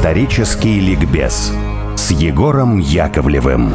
Исторический ликбез с Егором Яковлевым.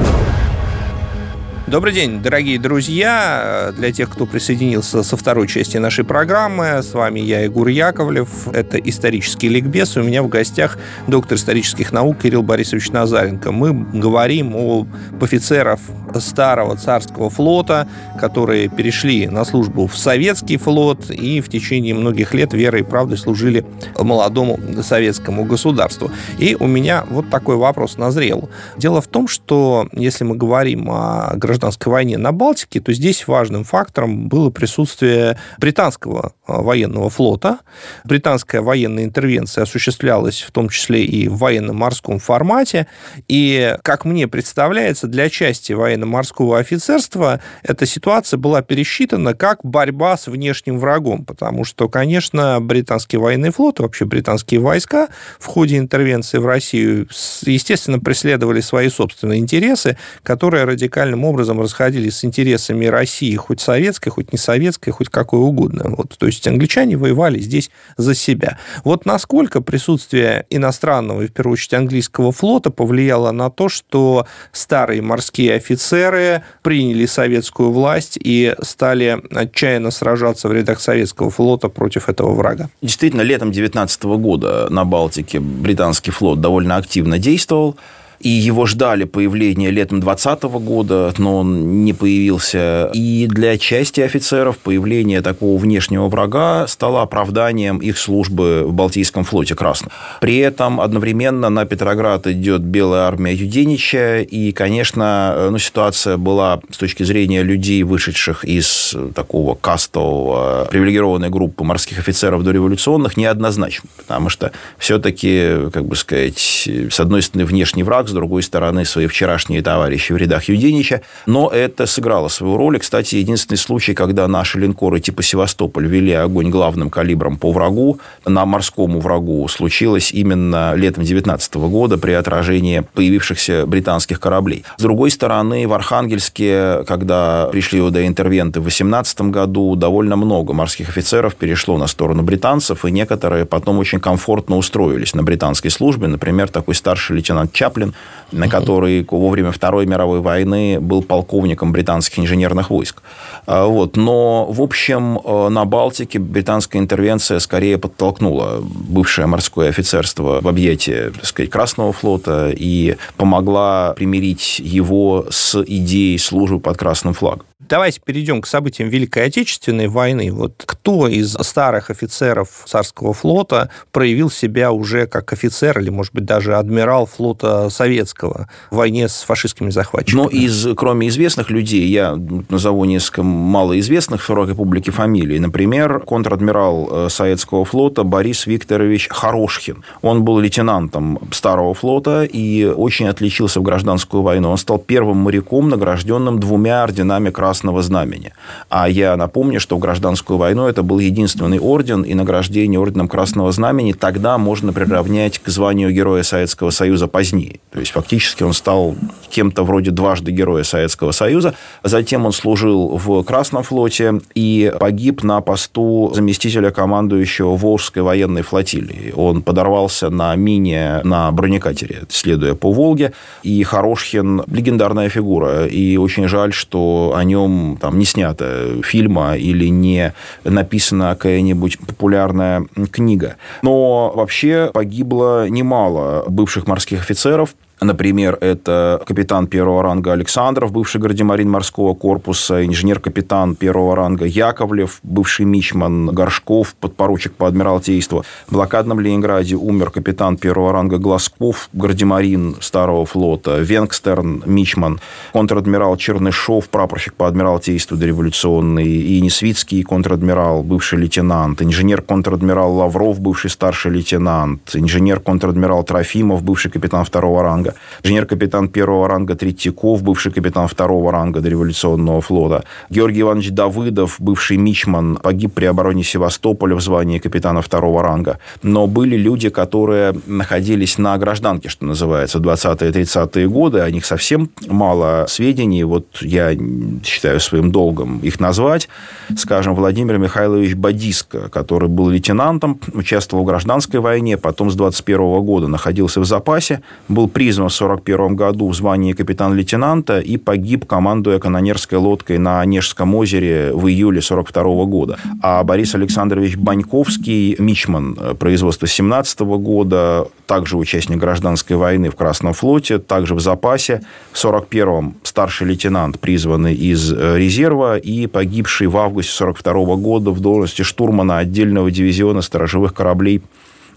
Добрый день, дорогие друзья. Для тех, кто присоединился со второй части нашей программы, с вами я, Егор Яковлев. Это «Исторический ликбез». У меня в гостях доктор исторических наук Кирилл Борисович Назаренко. Мы говорим о офицеров старого царского флота, которые перешли на службу в советский флот и в течение многих лет верой и правдой служили молодому советскому государству. И у меня вот такой вопрос назрел. Дело в том, что если мы говорим о гражданском гражданской войне на Балтике, то здесь важным фактором было присутствие британского а, военного флота. Британская военная интервенция осуществлялась в том числе и в военно-морском формате. И, как мне представляется, для части военно-морского офицерства эта ситуация была пересчитана как борьба с внешним врагом, потому что, конечно, британский военный флот, вообще британские войска в ходе интервенции в Россию, естественно, преследовали свои собственные интересы, которые радикальным образом образом расходились с интересами России, хоть советской, хоть не советской, хоть какой угодно. Вот, то есть англичане воевали здесь за себя. Вот насколько присутствие иностранного, и в первую очередь английского флота повлияло на то, что старые морские офицеры приняли советскую власть и стали отчаянно сражаться в рядах советского флота против этого врага? Действительно, летом 19 года на Балтике британский флот довольно активно действовал и его ждали появления летом 2020 года, но он не появился. И для части офицеров появление такого внешнего врага стало оправданием их службы в Балтийском флоте Красном. При этом одновременно на Петроград идет Белая армия Юденича, и, конечно, ну, ситуация была с точки зрения людей, вышедших из такого кастового привилегированной группы морских офицеров дореволюционных, неоднозначна, потому что все-таки, как бы сказать, с одной стороны, внешний враг, с другой стороны, свои вчерашние товарищи в рядах Юденича. Но это сыграло свою роль. И, кстати, единственный случай, когда наши линкоры типа Севастополь вели огонь главным калибром по врагу, на морскому врагу, случилось именно летом 19 года при отражении появившихся британских кораблей. С другой стороны, в Архангельске, когда пришли ОД-интервенты в 18 году, довольно много морских офицеров перешло на сторону британцев, и некоторые потом очень комфортно устроились на британской службе. Например, такой старший лейтенант Чаплин, на который во время Второй мировой войны был полковником британских инженерных войск. А, вот. Но, в общем, э, на Балтике британская интервенция скорее подтолкнула бывшее морское офицерство в объятие так сказать, Красного флота и помогла примирить его с идеей службы под красным флагом. Давайте перейдем к событиям Великой Отечественной войны. Вот кто из старых офицеров царского флота проявил себя уже как офицер или, может быть, даже адмирал флота советского в войне с фашистскими захватчиками? Ну, из, кроме известных людей, я назову несколько малоизвестных в широкой публике фамилий. Например, контр-адмирал э, советского флота Борис Викторович Хорошхин. Он был лейтенантом старого флота и очень отличился в гражданскую войну. Он стал первым моряком, награжденным двумя орденами Красного Красного Знамени. А я напомню, что в гражданскую войну это был единственный орден, и награждение орденом Красного Знамени тогда можно приравнять к званию Героя Советского Союза позднее. То есть, фактически он стал кем-то вроде дважды Героя Советского Союза. Затем он служил в Красном флоте и погиб на посту заместителя командующего Волжской военной флотилии. Он подорвался на мине на бронекатере, следуя по Волге. И Хорошхин – легендарная фигура. И очень жаль, что о нем нем там, не снято фильма или не написана какая-нибудь популярная книга. Но вообще погибло немало бывших морских офицеров, Например, это капитан первого ранга Александров, бывший гардемарин морского корпуса, инженер-капитан первого ранга Яковлев, бывший мичман Горшков, подпоручик по адмиралтейству. В блокадном Ленинграде умер капитан первого ранга Глазков, гардемарин старого флота, Венгстерн, мичман, контр-адмирал Чернышов, прапорщик по адмиралтейству дореволюционный, и Несвицкий, контр-адмирал, бывший лейтенант, инженер-контр-адмирал Лавров, бывший старший лейтенант, инженер-контр-адмирал Трофимов, бывший капитан второго ранга, ранга, инженер-капитан первого ранга Третьяков, бывший капитан второго ранга дореволюционного флота, Георгий Иванович Давыдов, бывший мичман, погиб при обороне Севастополя в звании капитана второго ранга. Но были люди, которые находились на гражданке, что называется, в 20-30-е годы, о них совсем мало сведений, вот я считаю своим долгом их назвать, скажем, Владимир Михайлович Бадиско, который был лейтенантом, участвовал в гражданской войне, потом с 21 года находился в запасе, был призван в 41 году в звании капитан-лейтенанта и погиб, командуя канонерской лодкой на Онежском озере в июле 42 года. А Борис Александрович Баньковский, мичман э, производства 17 года, также участник гражданской войны в Красном флоте, также в запасе. В 41-м старший лейтенант, призванный из э, резерва и погибший в августе 42 года в должности штурмана отдельного дивизиона сторожевых кораблей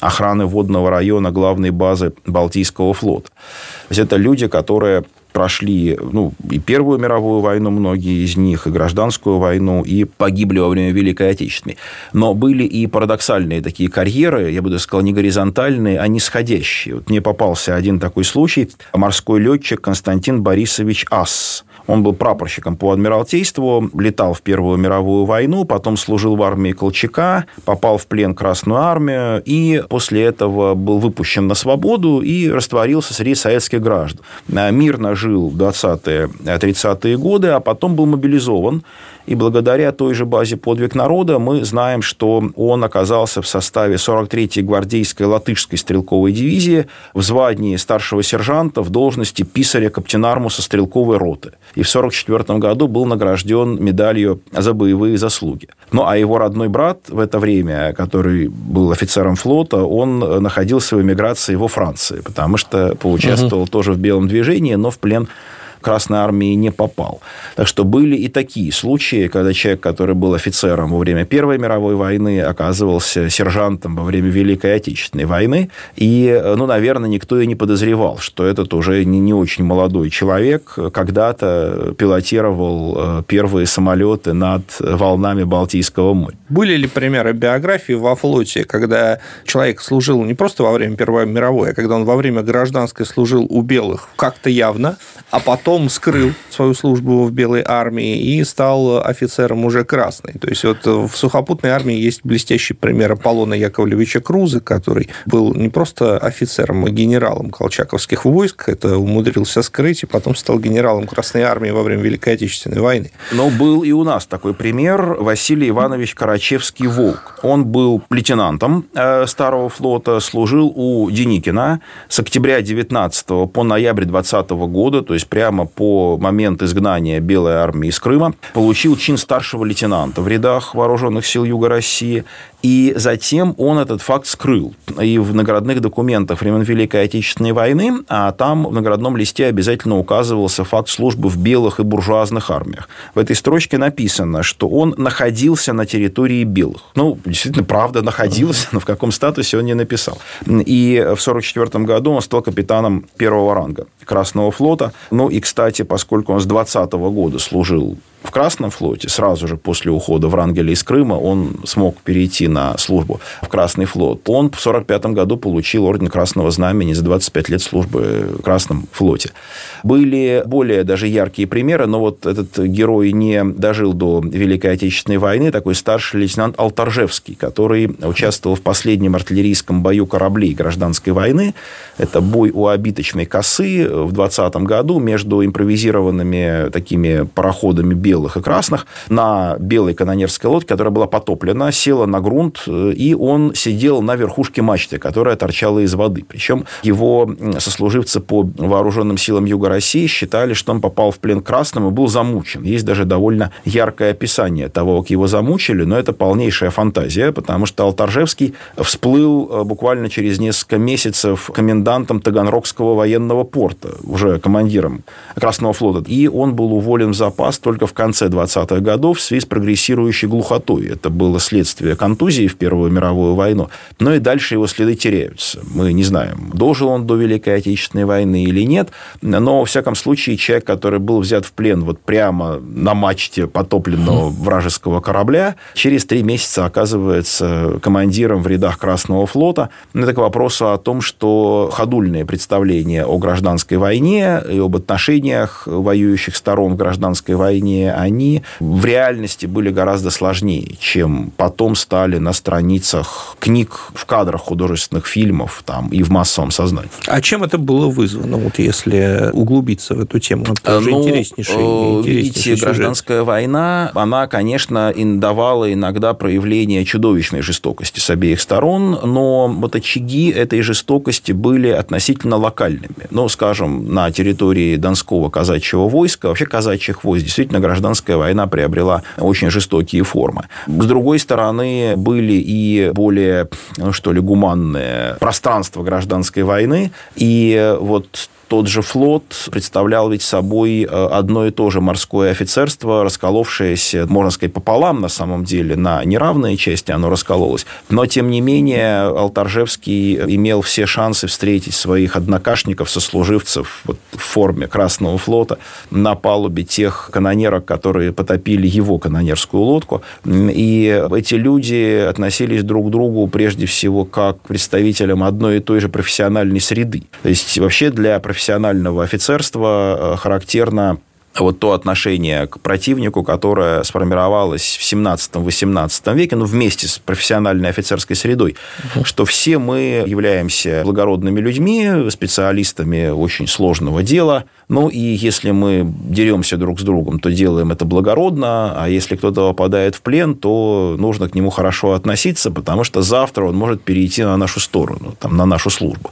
охраны водного района главной базы Балтийского флота. То есть это люди, которые прошли ну, и Первую мировую войну, многие из них, и гражданскую войну, и погибли во время Великой Отечественной. Но были и парадоксальные такие карьеры, я бы даже сказал, не горизонтальные, а нисходящие. Вот мне попался один такой случай. Морской летчик Константин Борисович Ас он был прапорщиком по Адмиралтейству, летал в Первую мировую войну, потом служил в армии Колчака, попал в плен Красную армию и после этого был выпущен на свободу и растворился среди советских граждан. Мирно жил 20-30-е годы, а потом был мобилизован и благодаря той же базе «Подвиг народа» мы знаем, что он оказался в составе 43-й гвардейской латышской стрелковой дивизии в звании старшего сержанта в должности писаря каптенармуса стрелковой роты. И в 1944 году был награжден медалью за боевые заслуги. Ну, а его родной брат в это время, который был офицером флота, он находился в эмиграции во Франции, потому что поучаствовал угу. тоже в белом движении, но в плен Красной Армии не попал. Так что были и такие случаи, когда человек, который был офицером во время Первой мировой войны, оказывался сержантом во время Великой Отечественной войны. И, ну, наверное, никто и не подозревал, что этот уже не, не очень молодой человек когда-то пилотировал э, первые самолеты над волнами Балтийского моря. Были ли примеры биографии во флоте, когда человек служил не просто во время Первой мировой, а когда он во время гражданской служил у белых как-то явно, а потом потом скрыл свою службу в Белой армии и стал офицером уже красной. То есть вот в сухопутной армии есть блестящий пример Аполлона Яковлевича Круза, который был не просто офицером, а генералом колчаковских войск, это умудрился скрыть, и потом стал генералом Красной армии во время Великой Отечественной войны. Но был и у нас такой пример Василий Иванович Карачевский Волк. Он был лейтенантом э, Старого флота, служил у Деникина с октября 19 по ноябрь 20 года, то есть прямо прямо по момент изгнания Белой армии из Крыма, получил чин старшего лейтенанта в рядах вооруженных сил Юга России и затем он этот факт скрыл. И в наградных документах времен Великой Отечественной войны, а там в наградном листе обязательно указывался факт службы в белых и буржуазных армиях. В этой строчке написано, что он находился на территории белых. Ну, действительно, правда, находился, но в каком статусе он не написал. И в 1944 году он стал капитаном первого ранга Красного флота. Ну и, кстати, поскольку он с 20 года служил в Красном флоте, сразу же после ухода Врангеля из Крыма, он смог перейти на службу в Красный флот. Он в 1945 году получил орден Красного Знамени за 25 лет службы в Красном флоте. Были более даже яркие примеры, но вот этот герой не дожил до Великой Отечественной войны, такой старший лейтенант Алтаржевский, который участвовал в последнем артиллерийском бою кораблей гражданской войны. Это бой у обиточной косы в 20 году между импровизированными такими пароходами белых и красных на белой канонерской лодке, которая была потоплена, села на грунт, э, и он сидел на верхушке мачты, которая торчала из воды. Причем его сослуживцы по вооруженным силам Юга России считали, что он попал в плен красным и был замучен. Есть даже довольно яркое описание того, как его замучили, но это полнейшая фантазия, потому что Алтаржевский всплыл э, буквально через несколько месяцев комендантом Таганрогского военного порта, уже командиром Красного флота. И он был уволен в запас только в конце 20-х годов в связи с прогрессирующей глухотой. Это было следствие контузии в Первую мировую войну. Но и дальше его следы теряются. Мы не знаем, дожил он до Великой Отечественной войны или нет, но, во всяком случае, человек, который был взят в плен вот прямо на мачте потопленного вражеского корабля, через три месяца оказывается командиром в рядах Красного флота. Это к вопросу о том, что ходульные представления о гражданской войне и об отношениях воюющих сторон в гражданской войне, они в реальности были гораздо сложнее, чем потом стали на страницах книг в кадрах художественных фильмов там, и в массовом сознании. А чем это было вызвано, вот если углубиться в эту тему? Это ну, интереснейший, интереснейший Видите, сюжет. гражданская война, она, конечно, давала иногда проявление чудовищной жестокости с обеих сторон, но вот очаги этой жестокости были относительно локальными. Ну, скажем, на территории Донского казачьего войска, вообще казачьих войск, действительно гражданская война приобрела очень жестокие формы. С другой стороны, были и более, ну, что ли, гуманные пространства гражданской войны, и вот тот же флот представлял ведь собой э, одно и то же морское офицерство, расколовшееся, можно сказать, пополам на самом деле, на неравные части оно раскололось. Но, тем не менее, Алтаржевский имел все шансы встретить своих однокашников, сослуживцев вот, в форме Красного флота на палубе тех канонерок, которые потопили его канонерскую лодку. И эти люди относились друг к другу прежде всего как к представителям одной и той же профессиональной среды. То есть, вообще для профессиональных профессионального офицерства э, характерно вот то отношение к противнику, которое сформировалось в 17-18 веке, ну, вместе с профессиональной офицерской средой, угу. что все мы являемся благородными людьми, специалистами очень сложного дела, ну, и если мы деремся друг с другом, то делаем это благородно, а если кто-то попадает в плен, то нужно к нему хорошо относиться, потому что завтра он может перейти на нашу сторону, там, на нашу службу.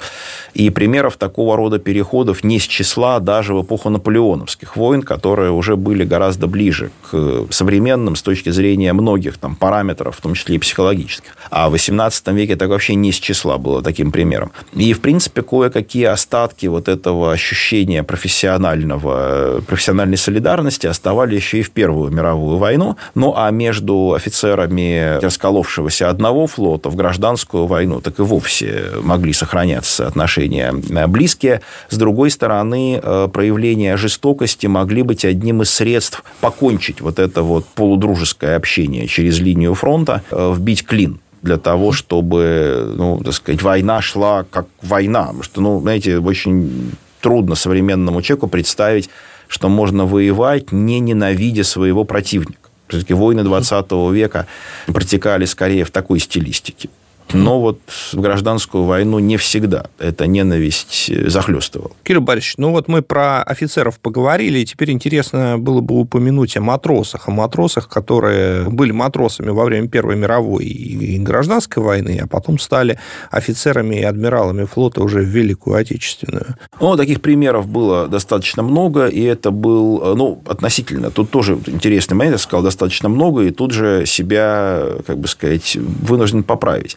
И примеров такого рода переходов не с числа даже в эпоху наполеоновских войн, которые уже были гораздо ближе к современным с точки зрения многих там, параметров, в том числе и психологических. А в XVIII веке это вообще не с числа было таким примером. И, в принципе, кое-какие остатки вот этого ощущения профессионального, профессиональной солидарности оставали еще и в Первую мировую войну. Ну, а между офицерами расколовшегося одного флота в гражданскую войну так и вовсе могли сохраняться отношения близкие. С другой стороны, э, проявления жестокости могли быть одним из средств покончить вот это вот полудружеское общение через линию фронта, э, вбить клин для того, чтобы, ну, так сказать, война шла как война. Потому что, ну, знаете, очень трудно современному человеку представить, что можно воевать, не ненавидя своего противника. Все-таки войны 20 века протекали скорее в такой стилистике. Но вот в гражданскую войну не всегда эта ненависть э, захлестывала. Кирилл Борисович, ну вот мы про офицеров поговорили, и теперь интересно было бы упомянуть о матросах, о матросах, которые были матросами во время Первой мировой и гражданской войны, а потом стали офицерами и адмиралами флота уже в Великую Отечественную. Ну, таких примеров было достаточно много, и это был, э, ну, относительно, тут тоже интересный момент, я сказал, достаточно много, и тут же себя, как бы сказать, вынужден поправить.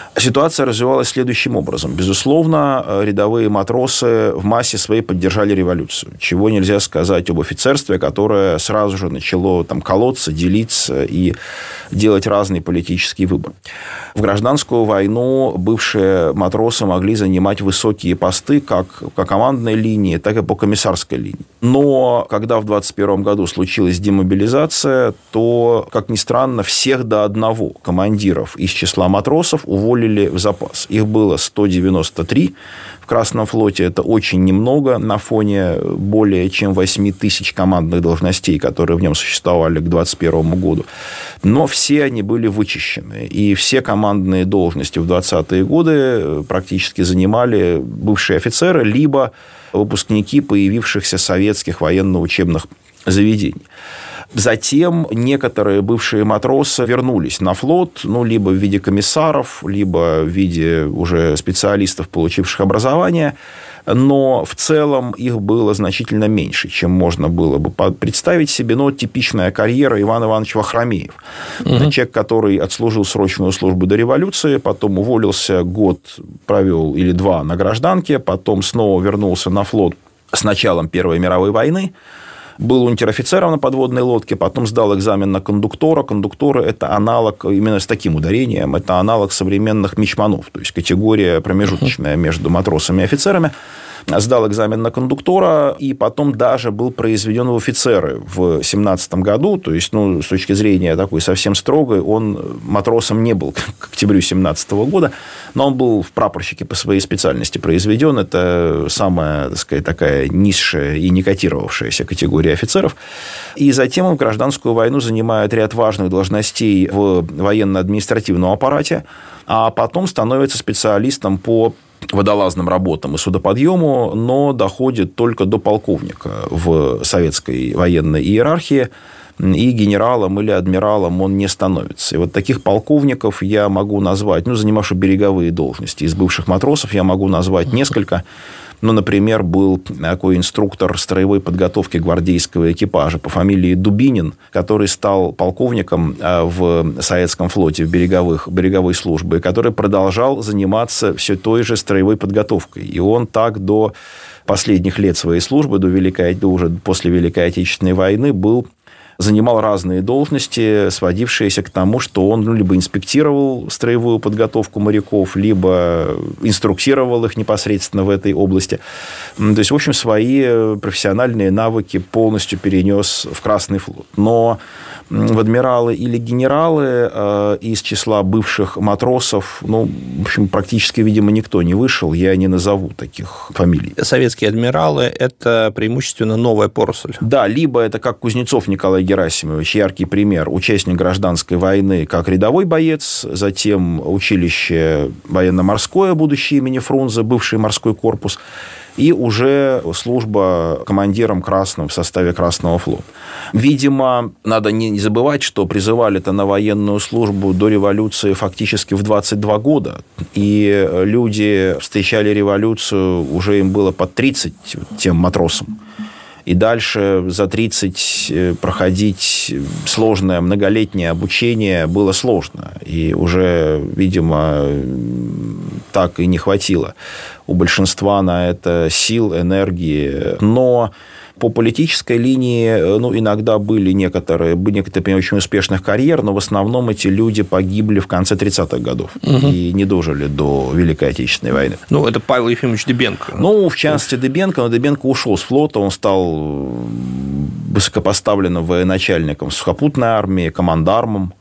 Ситуация развивалась следующим образом. Безусловно, э, рядовые матросы в массе своей поддержали революцию. Чего нельзя сказать об офицерстве, которое сразу же начало там, колоться, делиться и делать разный политический выбор. В гражданскую войну бывшие матросы могли занимать высокие посты как по командной линии, так и по комиссарской линии. Но когда в 21 году случилась демобилизация, то, как ни странно, всех до одного командиров из числа матросов уволили в запас. Их было 193 в Красном флоте. Это очень немного на фоне более чем 8 тысяч командных должностей, которые в нем существовали к 2021 году. Но все они были вычищены. И все командные должности в 20-е годы практически занимали бывшие офицеры, либо выпускники появившихся советских военно-учебных заведений. Затем некоторые бывшие матросы вернулись на флот, ну, либо в виде комиссаров, либо в виде уже специалистов, получивших образование, но в целом их было значительно меньше, чем можно было бы представить себе. Но типичная карьера Ивана Ивановича Вахромеев. Угу. Человек, который отслужил срочную службу до революции, потом уволился, год провел или два на гражданке, потом снова вернулся на флот с началом Первой мировой войны, был унтер-офицером на подводной лодке, потом сдал экзамен на кондуктора. Кондукторы – это аналог, именно с таким ударением, это аналог современных мичманов, то есть категория промежуточная между матросами и офицерами сдал экзамен на кондуктора и потом даже был произведен в офицеры в 17 году. То есть, ну, с точки зрения такой совсем строгой, он матросом не был к октябрю 17 года, но он был в прапорщике по своей специальности произведен. Это самая, так сказать, такая низшая и не котировавшаяся категория офицеров. И затем он в гражданскую войну занимает ряд важных должностей в военно-административном аппарате, а потом становится специалистом по водолазным работам и судоподъему, но доходит только до полковника в советской военной иерархии, и генералом или адмиралом он не становится. И вот таких полковников я могу назвать, ну, занимавших береговые должности. Из бывших матросов я могу назвать несколько. Ну, например, был такой инструктор строевой подготовки гвардейского экипажа по фамилии Дубинин, который стал полковником э, в Советском флоте, в береговых, береговой службе, который продолжал заниматься все той же строевой подготовкой. И он так до последних лет своей службы, до, Великой, до уже после Великой Отечественной войны, был занимал разные должности, сводившиеся к тому, что он ну, либо инспектировал строевую подготовку моряков, либо инструктировал их непосредственно в этой области. То есть, в общем, свои профессиональные навыки полностью перенес в Красный флот. Но в адмиралы или генералы э, из числа бывших матросов, ну, в общем, практически, видимо, никто не вышел, я не назову таких фамилий. Советские адмиралы – это преимущественно новая поросль. Да, либо это как Кузнецов Николай Герасимович, яркий пример, участник гражданской войны как рядовой боец, затем училище военно-морское, будущее имени Фрунзе, бывший морской корпус, и уже служба командиром Красного в составе Красного флота. Видимо, надо не забывать, что призывали-то на военную службу до революции фактически в 22 года, и люди встречали революцию, уже им было под 30 тем матросам и дальше за 30 э, проходить сложное многолетнее обучение было сложно. И уже, видимо, так и не хватило у большинства на это сил, энергии. Но по политической линии, э, ну, иногда были некоторые, были некоторые очень успешных карьер, но в основном эти люди погибли в конце 30-х годов угу. и не дожили до Великой Отечественной войны. Ну, это Павел Ефимович Дебенко. Ну, в частности, Дебенко, но Дебенко ушел с флота, он стал высокопоставленным военачальником сухопутной армии, командармом.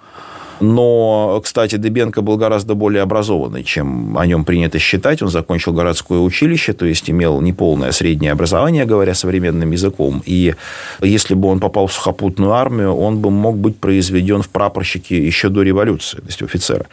Но, кстати, Дебенко был гораздо более образованный, чем о нем принято считать. Он закончил городское училище, то есть имел неполное среднее образование, говоря современным языком. И если бы он попал в сухопутную армию, он бы мог быть произведен в прапорщике еще до революции, то есть офицера.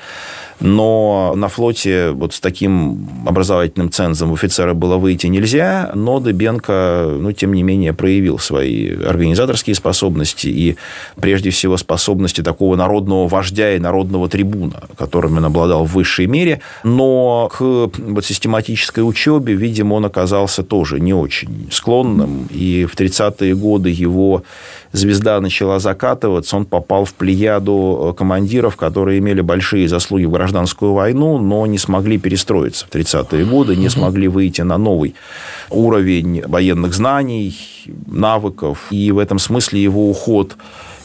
Но на флоте вот с таким образовательным цензом офицера было выйти нельзя, но Дыбенко, ну, тем не менее, проявил свои организаторские способности и, прежде всего, способности такого народного вождя и народного трибуна, которым он обладал в высшей мере. Но к вот, систематической учебе, видимо, он оказался тоже не очень склонным. И в 30-е годы его звезда начала закатываться, он попал в плеяду командиров, которые имели большие заслуги в гражданскую войну, но не смогли перестроиться в 30-е годы, не смогли выйти на новый уровень военных знаний, навыков. И в этом смысле его уход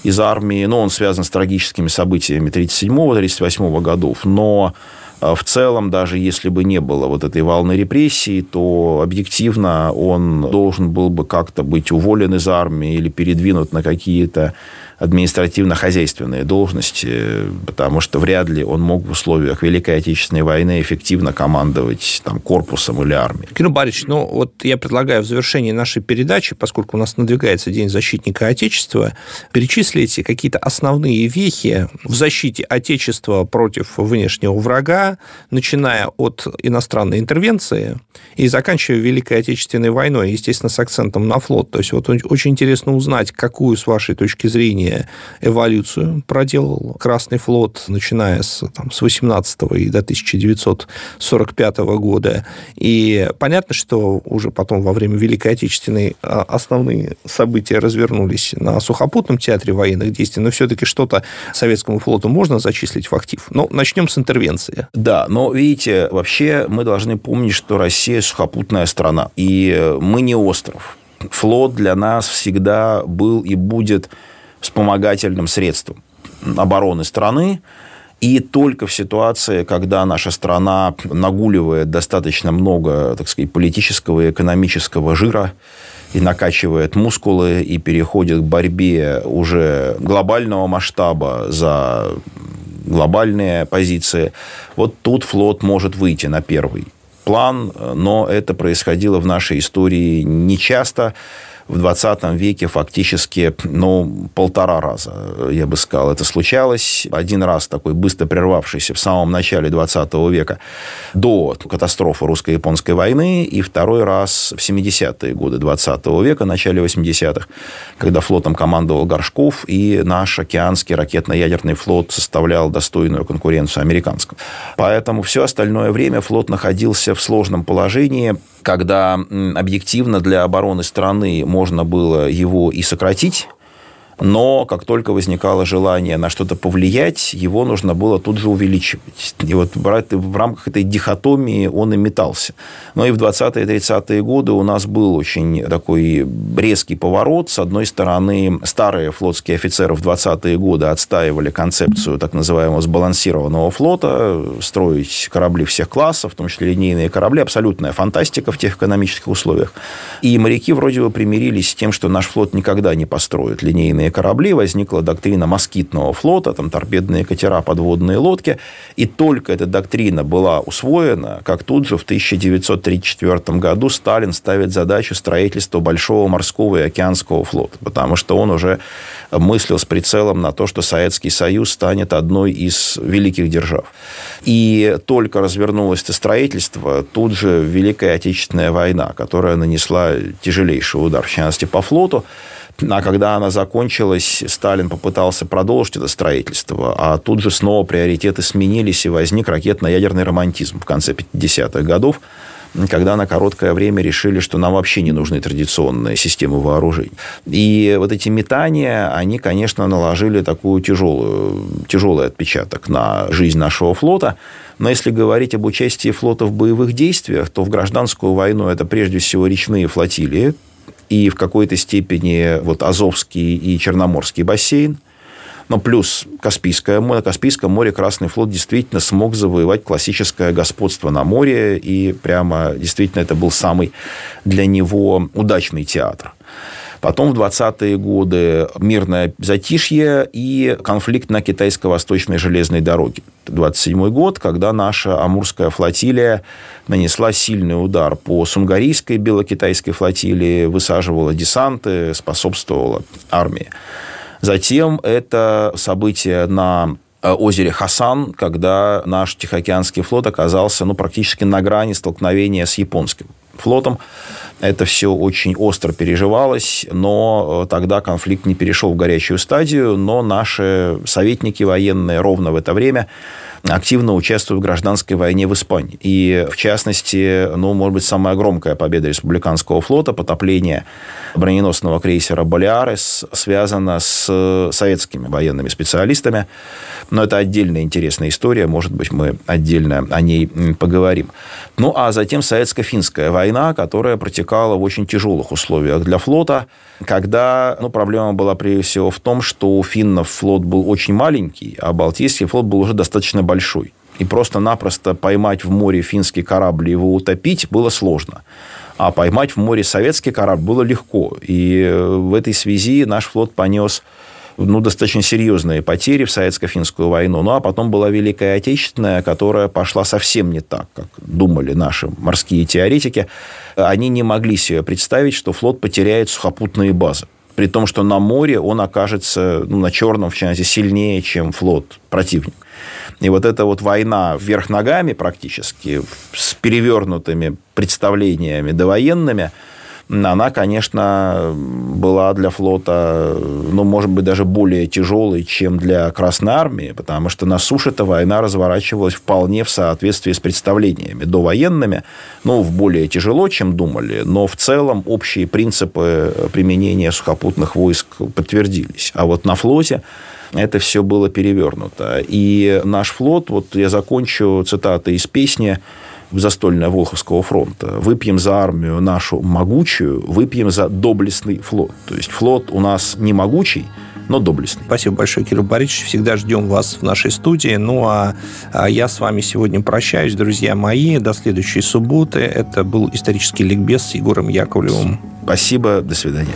из армии, ну, он связан с трагическими событиями 37-38 годов, но э, в целом, даже если бы не было вот этой волны репрессий, то объективно он должен был бы как-то быть уволен из армии или передвинут на какие-то административно-хозяйственные должности, потому что вряд ли он мог в условиях Великой Отечественной войны эффективно командовать там, корпусом или армией. Кирилл Борисович, ну вот я предлагаю в завершении нашей передачи, поскольку у нас надвигается День защитника Отечества, перечислить какие-то основные вехи в защите Отечества против внешнего врага, начиная от иностранной интервенции и заканчивая Великой Отечественной войной, естественно, с акцентом на флот. То есть вот очень интересно узнать, какую, с вашей точки зрения, менее, эволюцию проделал Красный флот, начиная с, там, с 18 и до 1945 года. И понятно, что уже потом во время Великой Отечественной а, основные события развернулись на сухопутном театре военных действий, но все-таки что-то советскому флоту можно зачислить в актив. Но ну, начнем с интервенции. Да, но видите, вообще мы должны помнить, что Россия сухопутная страна, и мы не остров флот для нас всегда был и будет вспомогательным средством обороны страны. И только в ситуации, когда наша страна нагуливает достаточно много, так сказать, политического и экономического жира, и накачивает мускулы, и переходит к борьбе уже глобального масштаба за глобальные позиции, вот тут флот может выйти на первый план, но это происходило в нашей истории нечасто в 20 веке фактически ну, полтора раза, я бы сказал, это случалось. Один раз такой быстро прервавшийся в самом начале 20 века до катастрофы русско-японской войны, и второй раз в 70-е годы 20 века, начале 80-х, когда флотом командовал Горшков, и наш океанский ракетно-ядерный флот составлял достойную конкуренцию американскому. Поэтому все остальное время флот находился в сложном положении, когда объективно для обороны страны можно было его и сократить, но как только возникало желание на что-то повлиять, его нужно было тут же увеличивать. И вот в рамках этой дихотомии он и метался. Но и в 20-е 30-е годы у нас был очень такой резкий поворот. С одной стороны, старые флотские офицеры в 20-е годы отстаивали концепцию так называемого сбалансированного флота, строить корабли всех классов, в том числе линейные корабли, абсолютная фантастика в тех экономических условиях. И моряки вроде бы примирились с тем, что наш флот никогда не построит линейные корабли, возникла доктрина москитного флота, там торпедные катера, подводные лодки, и только эта доктрина была усвоена, как тут же в 1934 году Сталин ставит задачу строительства большого морского и океанского флота, потому что он уже мыслил с прицелом на то, что Советский Союз станет одной из великих держав. И только развернулось это строительство, тут же Великая Отечественная война, которая нанесла тяжелейший удар, в частности, по флоту. А когда она закончилась, Сталин попытался продолжить это строительство, а тут же снова приоритеты сменились, и возник ракетно-ядерный романтизм в конце 50-х годов, когда на короткое время решили, что нам вообще не нужны традиционные системы вооружений. И вот эти метания, они, конечно, наложили такую тяжелую, тяжелый отпечаток на жизнь нашего флота. Но если говорить об участии флота в боевых действиях, то в гражданскую войну это прежде всего речные флотилии, и в какой-то степени вот Азовский и Черноморский бассейн, но плюс Каспийское море. На Каспийском море Красный флот действительно смог завоевать классическое господство на море, и прямо действительно это был самый для него удачный театр. Потом в 20-е годы мирное затишье и конфликт на китайско-восточной железной дороге. 27 год, когда наша Амурская флотилия нанесла сильный удар по Сунгарийской белокитайской флотилии, высаживала десанты, способствовала армии. Затем это событие на э, озере Хасан, когда наш Тихоокеанский флот оказался ну, практически на грани столкновения с японским флотом. Это все очень остро переживалось, но э, тогда конфликт не перешел в горячую стадию, но наши советники военные ровно в это время активно участвуют в гражданской войне в Испании. И, в частности, ну, может быть, самая громкая победа республиканского флота, потопление броненосного крейсера «Болиарес», связана с советскими военными специалистами. Но это отдельная интересная история, может быть, мы отдельно о ней поговорим. Ну, а затем советско-финская война, которая протекала в очень тяжелых условиях для флота, когда ну, проблема была прежде всего в том, что у финнов флот был очень маленький, а Балтийский флот был уже достаточно большой. И просто-напросто поймать в море финский корабль и его утопить было сложно. А поймать в море советский корабль было легко. И в этой связи наш флот понес ну, достаточно серьезные потери в советско-финскую войну. Ну, а потом была Великая Отечественная, которая пошла совсем не так, как думали наши морские теоретики. Они не могли себе представить, что флот потеряет сухопутные базы. При том, что на море он окажется, ну, на Черном, в частности, сильнее, чем флот противника. И вот эта вот война вверх ногами практически, с перевернутыми представлениями довоенными – она, конечно, была для флота, ну, может быть, даже более тяжелой, чем для Красной Армии, потому что на суше эта война разворачивалась вполне в соответствии с представлениями довоенными, ну, в более тяжело, чем думали, но в целом общие принципы применения сухопутных войск подтвердились. А вот на флоте это все было перевернуто. И наш флот, вот я закончу цитатой из песни, застольная Волховского фронта. Выпьем за армию нашу могучую, выпьем за доблестный флот. То есть флот у нас не могучий, но доблестный. Спасибо большое, Кирилл Борисович. Всегда ждем вас в нашей студии. Ну, а, а я с вами сегодня прощаюсь, друзья мои. До следующей субботы. Это был исторический ликбез с Егором Яковлевым. Спасибо. До свидания.